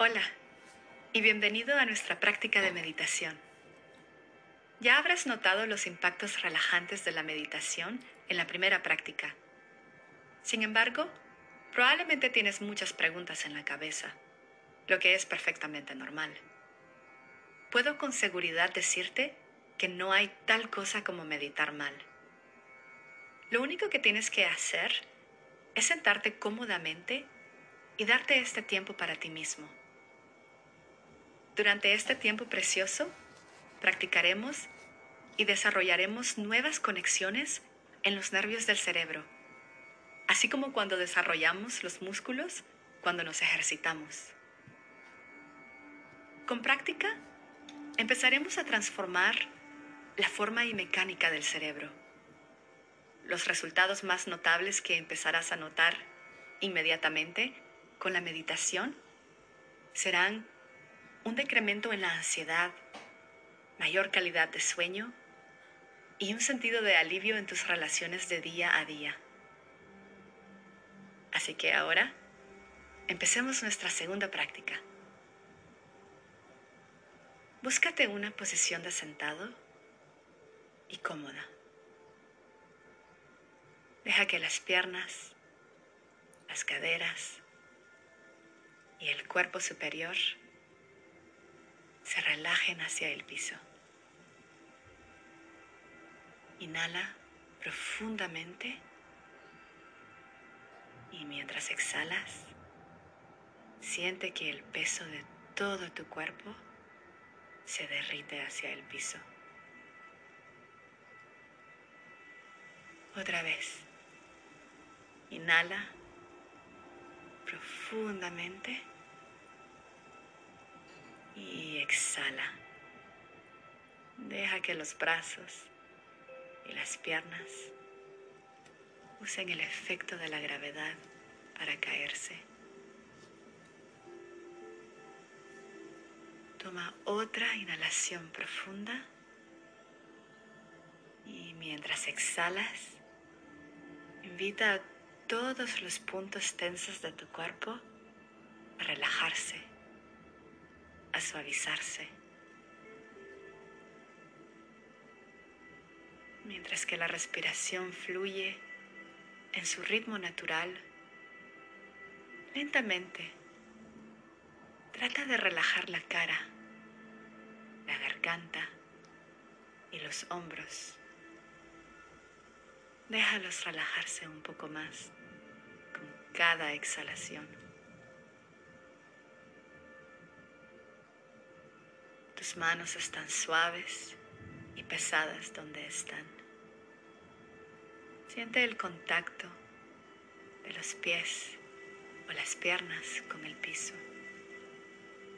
Hola y bienvenido a nuestra práctica de meditación. Ya habrás notado los impactos relajantes de la meditación en la primera práctica. Sin embargo, probablemente tienes muchas preguntas en la cabeza, lo que es perfectamente normal. Puedo con seguridad decirte que no hay tal cosa como meditar mal. Lo único que tienes que hacer es sentarte cómodamente y darte este tiempo para ti mismo. Durante este tiempo precioso, practicaremos y desarrollaremos nuevas conexiones en los nervios del cerebro, así como cuando desarrollamos los músculos cuando nos ejercitamos. Con práctica, empezaremos a transformar la forma y mecánica del cerebro. Los resultados más notables que empezarás a notar inmediatamente con la meditación serán un decremento en la ansiedad, mayor calidad de sueño y un sentido de alivio en tus relaciones de día a día. Así que ahora, empecemos nuestra segunda práctica. Búscate una posición de sentado y cómoda. Deja que las piernas, las caderas y el cuerpo superior se relajen hacia el piso. Inhala profundamente y mientras exhalas, siente que el peso de todo tu cuerpo se derrite hacia el piso. Otra vez. Inhala profundamente y exhala. Deja que los brazos y las piernas usen el efecto de la gravedad para caerse. Toma otra inhalación profunda y mientras exhalas, invita a todos los puntos tensos de tu cuerpo a relajarse a suavizarse. Mientras que la respiración fluye en su ritmo natural, lentamente trata de relajar la cara, la garganta y los hombros. Déjalos relajarse un poco más con cada exhalación. Tus manos están suaves y pesadas donde están. Siente el contacto de los pies o las piernas con el piso,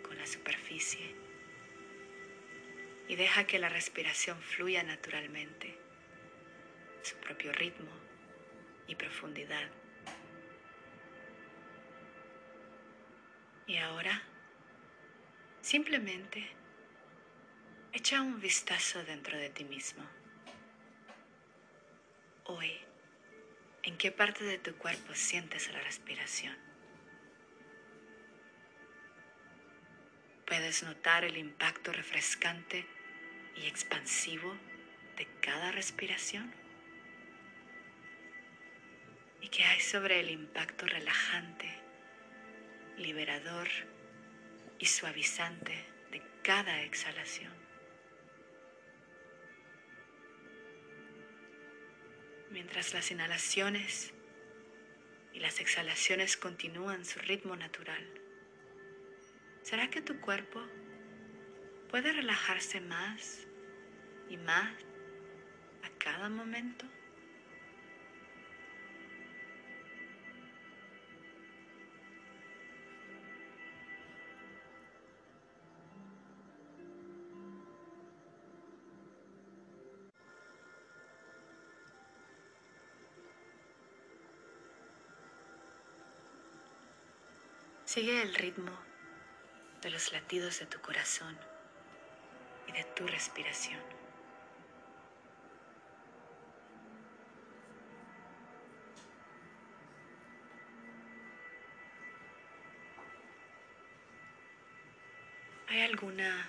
con la superficie. Y deja que la respiración fluya naturalmente, su propio ritmo y profundidad. Y ahora, simplemente Echa un vistazo dentro de ti mismo. Hoy, ¿en qué parte de tu cuerpo sientes la respiración? Puedes notar el impacto refrescante y expansivo de cada respiración. ¿Y qué hay sobre el impacto relajante, liberador y suavizante de cada exhalación? Mientras las inhalaciones y las exhalaciones continúan su ritmo natural. ¿Será que tu cuerpo puede relajarse más y más a cada momento? Sigue el ritmo de los latidos de tu corazón y de tu respiración. ¿Hay alguna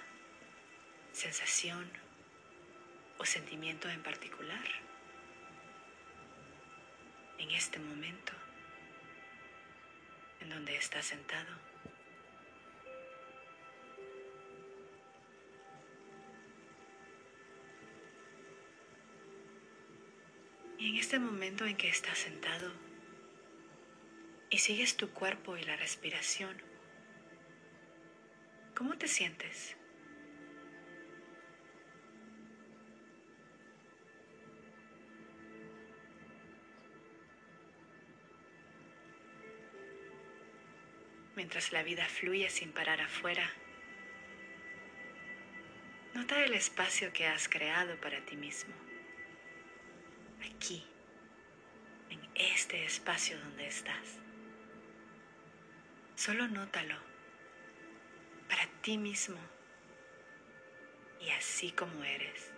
sensación o sentimiento en particular en este momento en donde estás sentado? Y en este momento en que estás sentado y sigues tu cuerpo y la respiración, ¿cómo te sientes? Mientras la vida fluye sin parar afuera, nota el espacio que has creado para ti mismo aquí, en este espacio donde estás. Solo nótalo para ti mismo y así como eres.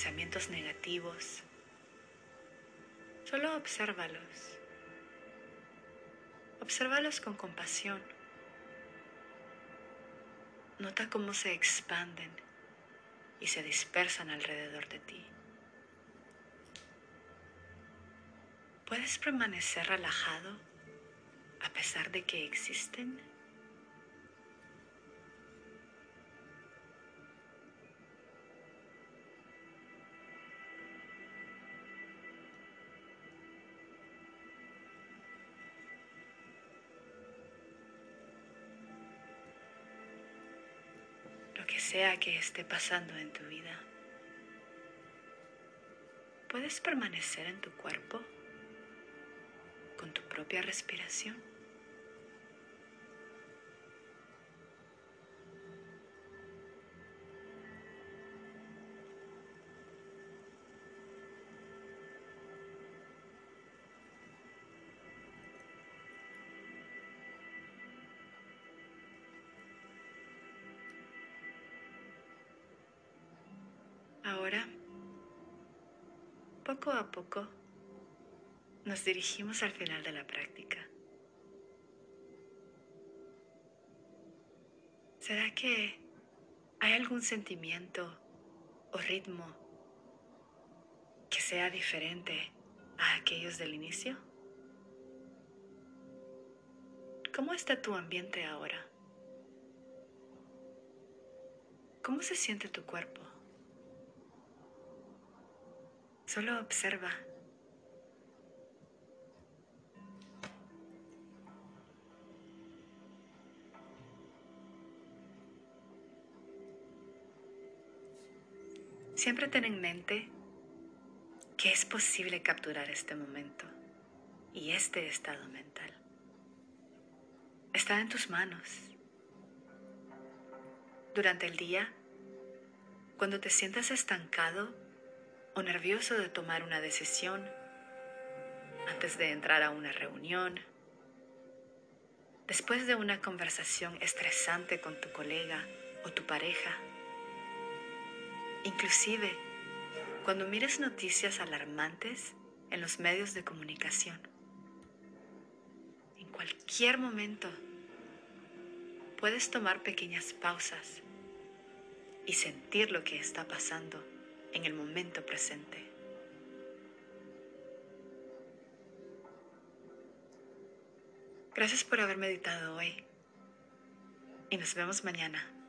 Pensamientos negativos. Solo obsérvalos. Obsérvalos con compasión. Nota cómo se expanden y se dispersan alrededor de ti. ¿Puedes permanecer relajado a pesar de que existen? Sea que esté pasando en tu vida, puedes permanecer en tu cuerpo con tu propia respiración. Ahora, poco a poco, nos dirigimos al final de la práctica. ¿Será que hay algún sentimiento o ritmo que sea diferente a aquellos del inicio? ¿Cómo está tu ambiente ahora? ¿Cómo se siente tu cuerpo? Solo observa. Siempre ten en mente que es posible capturar este momento y este estado mental. Está en tus manos. Durante el día, cuando te sientas estancado, o nervioso de tomar una decisión antes de entrar a una reunión, después de una conversación estresante con tu colega o tu pareja, inclusive cuando mires noticias alarmantes en los medios de comunicación. En cualquier momento puedes tomar pequeñas pausas y sentir lo que está pasando en el momento presente. Gracias por haber meditado hoy y nos vemos mañana.